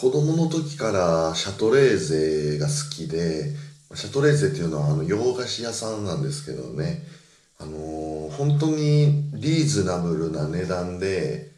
子供の時からシャトレーゼが好きで、シャトレーゼっていうのはあの洋菓子屋さんなんですけどね、あのー本当にリーズナブルな値段で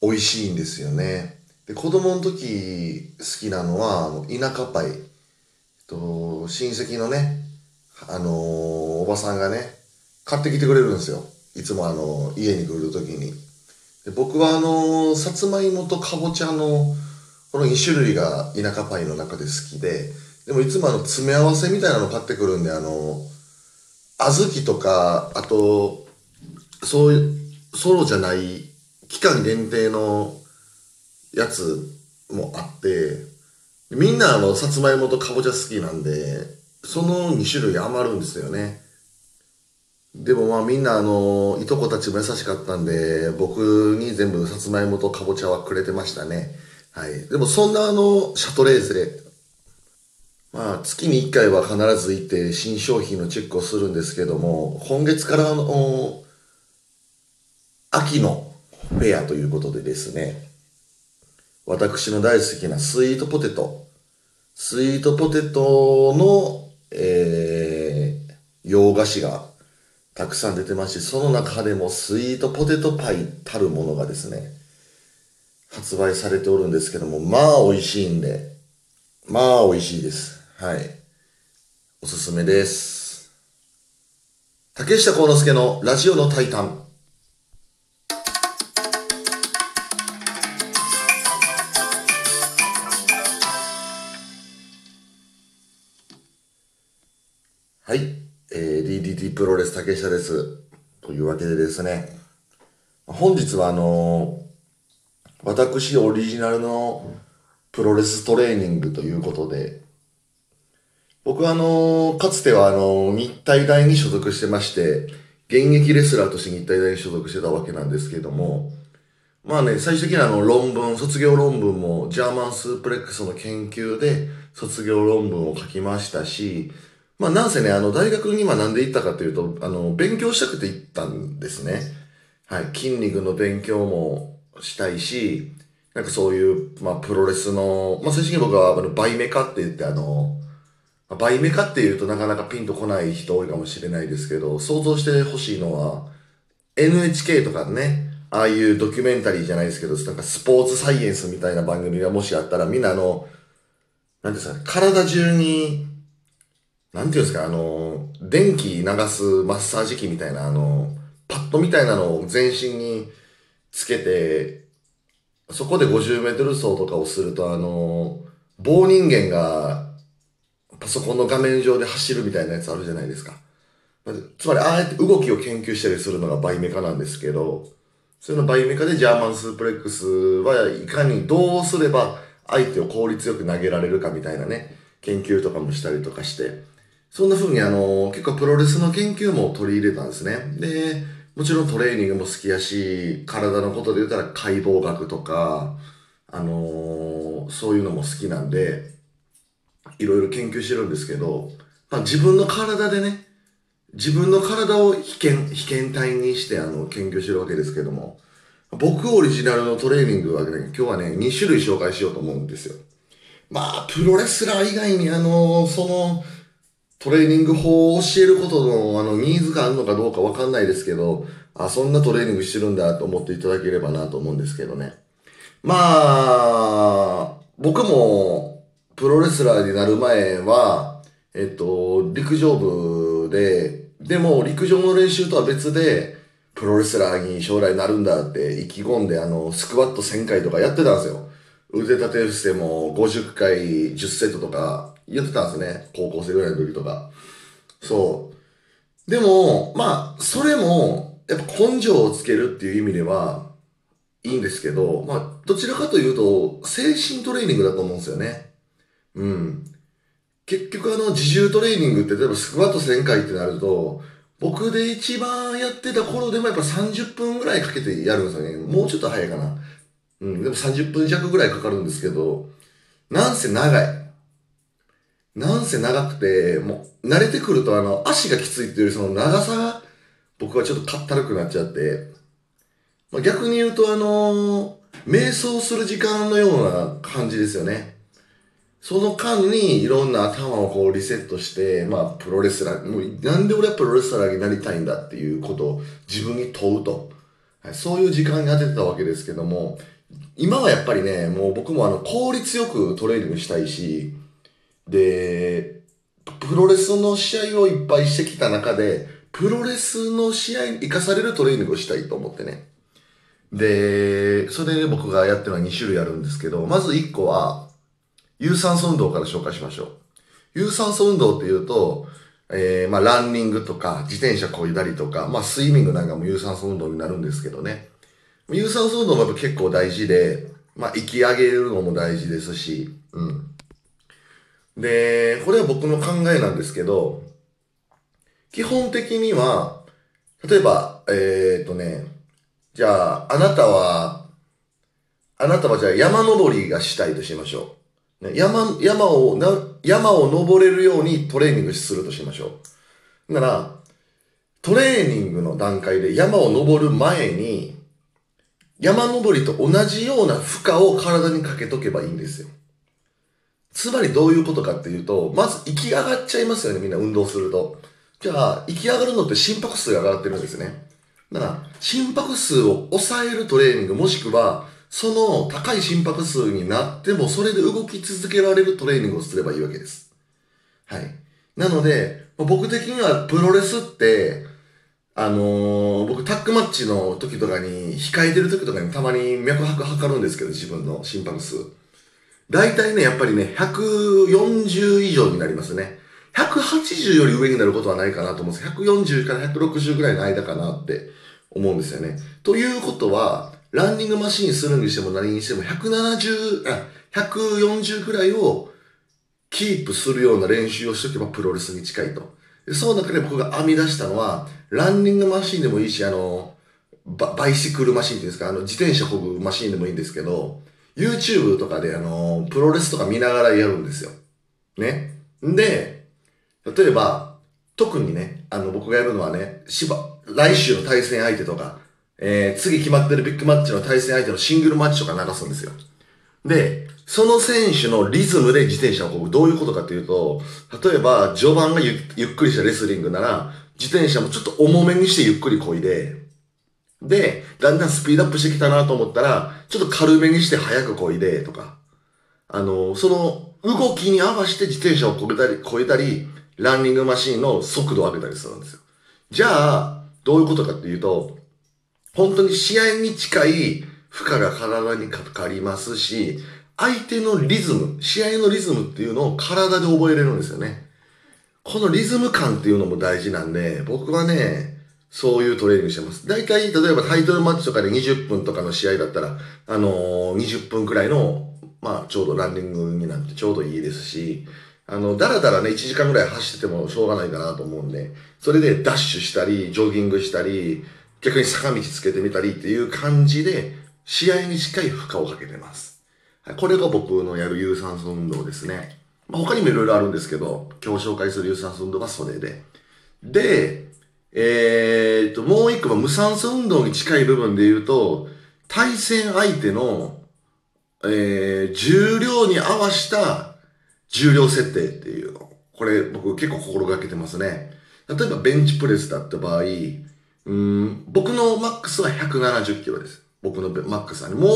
美味しいんですよね。で、子供の時好きなのは、あの田舎パイ。えっと、親戚のね、あのーおばさんがね、買ってきてくれるんですよ。いつもあの家に来る時に。で僕はあのさつまいもとかぼちゃのこの2種類が田舎パイの中で好きで、でもいつもあの詰め合わせみたいなの買ってくるんで、あの、小豆とか、あと、そういう、ソロじゃない期間限定のやつもあって、みんなあの、さつまいもとかぼちゃ好きなんで、その2種類余るんですよね。でもまあみんなあの、いとこたちも優しかったんで、僕に全部さつまいもとかぼちゃはくれてましたね。はい。でもそんなあの、シャトレーゼ、まあ月に1回は必ず行って新商品のチェックをするんですけども、今月からあの、秋のフェアということでですね、私の大好きなスイートポテト、スイートポテトの、えー、洋菓子がたくさん出てますし、その中でもスイートポテトパイたるものがですね、発売されておるんですけども、まあ美味しいんで、まあ美味しいです。はい。おすすめです。竹下幸之助のラジオのタイタン。はい。えー、DDT プロレス竹下です。というわけでですね、本日はあのー私オリジナルのプロレストレーニングということで、僕はあのーかつてはあのー日体大に所属してまして、現役レスラーとして日体大に所属してたわけなんですけども、まあね、最終的にあの論文、卒業論文もジャーマンスープレックスの研究で卒業論文を書きましたし、まあなんせね、あの大学に今なんで行ったかというと、あの、勉強したくて行ったんですね。はい、筋肉の勉強もしたいし、なんかそういう、まあプロレスの、まあ最終的に僕はあのバイメカって言ってあの、まあバイメカっていうとなかなかピンとこない人多いかもしれないですけど、想像してほしいのは、NHK とかね、ああいうドキュメンタリーじゃないですけど、なんかスポーツサイエンスみたいな番組がもしあったら、みんなあの、なんていうんですか、体中に、なんていうんですか、あの、電気流すマッサージ機みたいな、あの、パッドみたいなのを全身につけて、そこで50メートル走とかをすると、あの、棒人間がパソコンの画面上で走るみたいなやつあるじゃないですか。つまり、ああやって動きを研究したりするのがバイメカなんですけど、そういうのバイメカでジャーマンスープレックスはいかにどうすれば相手を効率よく投げられるかみたいなね、研究とかもしたりとかして、そんな風にあの、結構プロレスの研究も取り入れたんですね。で、もちろんトレーニングも好きやし、体のことで言ったら解剖学とか、あのーそういうのも好きなんで、いろいろ研究してるんですけど、まあ自分の体でね、自分の体を被験、被験体にしてあの、研究してるわけですけども、僕オリジナルのトレーニングはね、今日はね、2種類紹介しようと思うんですよ。まあ、プロレスラー以外にあの、その、トレーニング法を教えることの、あの、ニーズがあるのかどうかわかんないですけど、あ、そんなトレーニングしてるんだと思っていただければなと思うんですけどね。まあ、僕も、プロレスラーになる前は、えっと、陸上部で、でも陸上の練習とは別で、プロレスラーに将来なるんだって意気込んで、あの、スクワット1000回とかやってたんですよ。腕立て伏せも50回10セットとかやってたんですね。高校生ぐらいの時とか。そう。でも、まあ、それも、やっぱ根性をつけるっていう意味では、いいんですけど、まあ、どちらかというと、精神トレーニングだと思うんですよね。うん。結局あの、自重トレーニングって、例えばスクワット1000回ってなると、僕で一番やってた頃でもやっぱ30分ぐらいかけてやるんですよね。もうちょっと早いかな。うん、でも30分弱ぐらいかかるんですけど、なんせ長い。なんせ長くて、もう慣れてくるとあの、足がきついっていうよりその長さが僕はちょっとかったるくなっちゃって、まあ、逆に言うとあの瞑想する時間のような感じですよね。その間にいろんな頭をこうリセットして、まあ、プロレスラー、もうなんで俺はプロレスラーになりたいんだっていうことを自分に問うと。はい、そういう時間に当ててたわけですけども、今はやっぱりね、もう僕もあの、効率よくトレーニングしたいし、で、プロレスの試合をいっぱいしてきた中で、プロレスの試合に活かされるトレーニングをしたいと思ってね。で、それで僕がやってるのは2種類あるんですけど、まず1個は、有酸素運動から紹介しましょう。有酸素運動っていうと、えー、まあ、ランニングとか、自転車こいだりとか、まあ、スイミングなんかも有酸素運動になるんですけどね。有酸素運動もやっぱ結構大事で、まあ、息上げるのも大事ですし、うん。で、これは僕の考えなんですけど、基本的には、例えば、えー、っとね、じゃあ、あなたは、あなたはじゃあ山登りがしたいとしましょう。山、山をな、山を登れるようにトレーニングするとしましょう。なら、トレーニングの段階で山を登る前に、山登りと同じような負荷を体にかけとけばいいんですよ。つまりどういうことかっていうと、まず息上がっちゃいますよね、みんな運動すると。じゃあ、息上がるのって心拍数が上がってるんですね。だから、心拍数を抑えるトレーニング、もしくは、その高い心拍数になっても、それで動き続けられるトレーニングをすればいいわけです。はい。なので、僕的にはプロレスって、あのー僕タックマッチの時とかに、控えてる時とかにたまに脈拍測るんですけど、自分の心拍数。大体ね、やっぱりね、140以上になりますね。180より上になることはないかなと思うんです。140から160ぐらいの間かなって思うんですよね。ということは、ランニングマシンするにしても何にしても170、あ、140ぐらいをキープするような練習をしとけばプロレスに近いと。でその中で僕が編み出したのは、ランニングマシンでもいいし、あの、ババイシクルマシンっていうんですか、あの、自転車こぐマシンでもいいんですけど、YouTube とかであの、プロレスとか見ながらやるんですよ。ね。んで、例えば、特にね、あの、僕がやるのはね、しば、来週の対戦相手とか、えー、次決まってるビッグマッチの対戦相手のシングルマッチとか流すんですよ。で、その選手のリズムで自転車をこぐ。どういうことかというと、例えば、序盤がゆゆっくりしたレスリングなら、自転車もちょっと重めにしてゆっくりこいで、で、だんだんスピードアップしてきたなと思ったら、ちょっと軽めにして早くこいで、とか。あの、その動きに合わせて自転車をこげたり、こえたり、ランニングマシンの速度を上げたりするんですよ。じゃあ、どういうことかっていうと、本当に試合に近い負荷が体にかかりますし、相手のリズム、試合のリズムっていうのを体で覚えれるんですよね。このリズム感っていうのも大事なんで、僕はね、そういうトレーニングしてます。大体、例えばタイトルマッチとかで20分とかの試合だったら、あのー、20分くらいの、まあ、ちょうどランニングになってちょうどいいですし、あの、だらだらね、1時間ぐらい走っててもしょうがないかなと思うんで、それでダッシュしたり、ジョギングしたり、逆に坂道つけてみたりっていう感じで、試合に近い負荷をかけてます。これが僕のやる有酸素運動ですね。まあ、他にもいろいろあるんですけど、今日紹介する有酸素運動がそれで。で、えー、っと、もう一個は無酸素運動に近い部分で言うと、対戦相手の、えー、重量に合わした重量設定っていうの。これ僕結構心がけてますね。例えばベンチプレスだった場合、うん、僕のマックスは170キロです。僕のマックスはね。もう、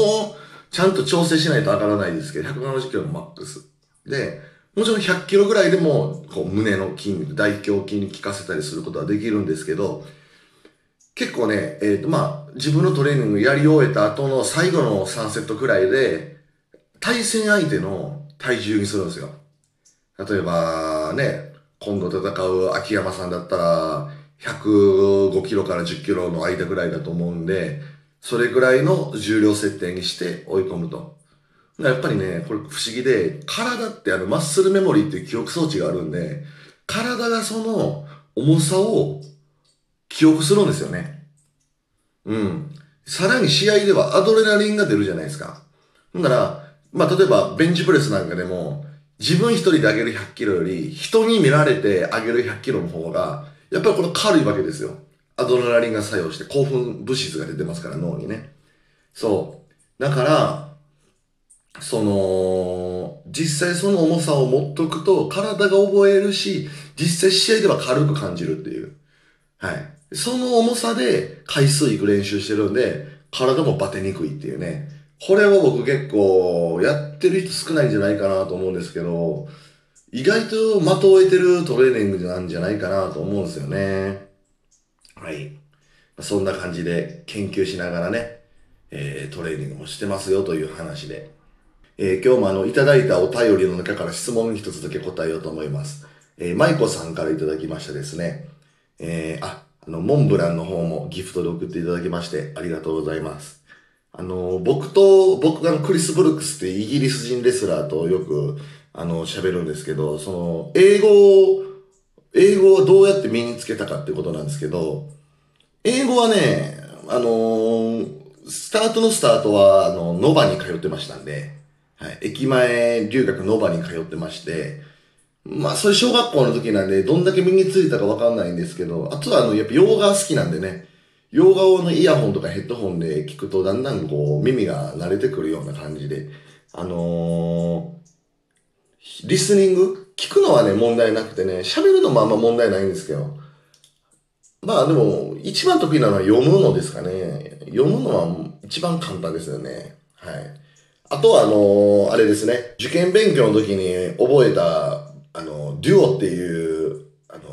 ちゃんと調整しないと上がらないですけど、170キロのマックス。で、もちろん100キロぐらいでも、こう、胸の筋肉、大胸筋に効かせたりすることはできるんですけど、結構ね、えっ、と、まあ、自分のトレーニングやり終えた後の最後の3セットくらいで、対戦相手の体重にするんですよ。例えば、ね、今度戦う秋山さんだったら、105キロから10キロの間ぐらいだと思うんで、それぐらいの重量設定にして追い込むと。やっぱりね、これ不思議で、体ってあのマッスルメモリーっていう記憶装置があるんで、体がその重さを記憶するんですよね。うん。さらに試合ではアドレナリンが出るじゃないですか。だから、まあ例えばベンチプレスなんかでも、自分一人で上げる100キロより、人に見られて上げる100キロの方が、やっぱりこれ軽いわけですよ。アドレナリンが作用して興奮物質が出てますから脳にね。そう。だから、その、実際その重さを持っとくと体が覚えるし、実際試合では軽く感じるっていう。はい。その重さで回数いく練習してるんで、体もバテにくいっていうね。これは僕結構やってる人少ないんじゃないかなと思うんですけど、意外と的を得てるトレーニングなんじゃないかなと思うんですよね。はい。そんな感じで研究しながらね、えートレーニングもしてますよという話で。えー今日もあの、いただいたお便りの中から質問に一つだけ答えようと思います。えー、舞子さんからいただきましたですね。えーあ、あの、モンブランの方もギフトで送っていただきまして、ありがとうございます。あの、僕と、僕がクリス・ブルックスってイギリス人レスラーとよく、あの、喋るんですけど、その、英語を、英語をどうやって身につけたかってことなんですけど、英語はね、あのースタートのスタートは、あの、ノバに通ってましたんで、はい、駅前留学ノバに通ってまして、まあ、それ小学校の時なんで、どんだけ身についたかわかんないんですけど、あとはあの、やっぱ洋画好きなんでね、洋画をのイヤホンとかヘッドホンで聞くと、だんだんこう、耳が慣れてくるような感じで、あのーリスニング聞くのはね、問題なくてね、喋るのもあんま問題ないんですけど、まあでも、一番得意なのは読むのですかね。読むのは一番簡単ですよね。はい。あとは、あのーあれですね。受験勉強の時に覚えた、あのデュオっていう、あの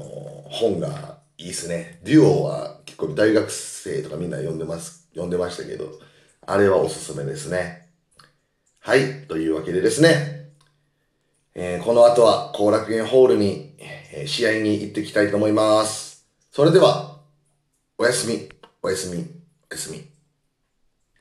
本がいいですね。デュオは結構大学生とかみんな読んでます、読んでましたけど、あれはおすすめですね。はい。というわけでですね。えーこの後は後楽園ホールに、えー試合に行ってきたいと思います。それでは、おやすみ、おやすみ、おやすみ。